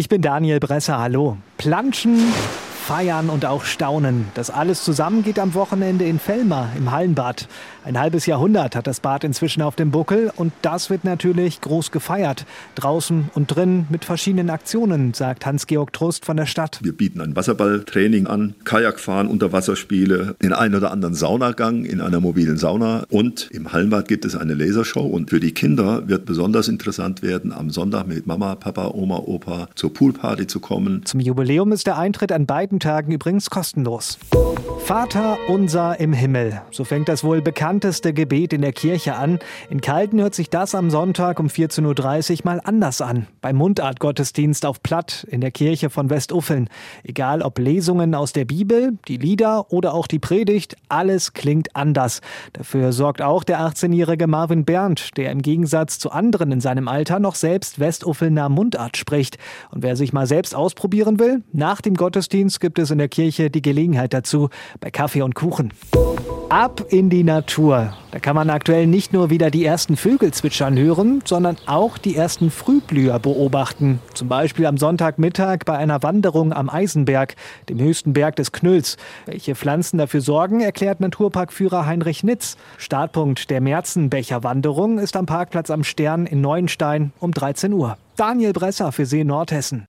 Ich bin Daniel Bresser, hallo. Planschen, feiern und auch staunen. Das alles zusammen geht am Wochenende in Fellmar im Hallenbad. Ein halbes Jahrhundert hat das Bad inzwischen auf dem Buckel und das wird natürlich groß gefeiert. Draußen und drin mit verschiedenen Aktionen, sagt Hans-Georg Trost von der Stadt. Wir bieten ein Wasserballtraining an, Kajakfahren, Unterwasserspiele, den einen oder anderen Saunagang in einer mobilen Sauna und im Hallenbad gibt es eine Lasershow und für die Kinder wird besonders interessant werden, am Sonntag mit Mama, Papa, Oma, Opa zur Poolparty zu kommen. Zum Jubiläum ist der Eintritt an beiden Tagen übrigens kostenlos. Vater unser im Himmel. So fängt das wohl bekannteste Gebet in der Kirche an. In Kalten hört sich das am Sonntag um 14.30 Uhr mal anders an. Beim Mundartgottesdienst auf Platt in der Kirche von Westuffeln. Egal ob Lesungen aus der Bibel, die Lieder oder auch die Predigt, alles klingt anders. Dafür sorgt auch der 18-jährige Marvin Berndt, der im Gegensatz zu anderen in seinem Alter noch selbst Westuffelner Mundart spricht. Und wer sich mal selbst ausprobieren will, nach dem Gottesdienst gibt es in der Kirche die Gelegenheit dazu bei Kaffee und Kuchen. Ab in die Natur. Da kann man aktuell nicht nur wieder die ersten Vögel zwitschern hören, sondern auch die ersten Frühblüher beobachten. Zum Beispiel am Sonntagmittag bei einer Wanderung am Eisenberg, dem höchsten Berg des Knülls. Welche Pflanzen dafür sorgen, erklärt Naturparkführer Heinrich Nitz. Startpunkt der Märzenbecher-Wanderung ist am Parkplatz am Stern in Neuenstein um 13 Uhr. Daniel Bresser für See Nordhessen.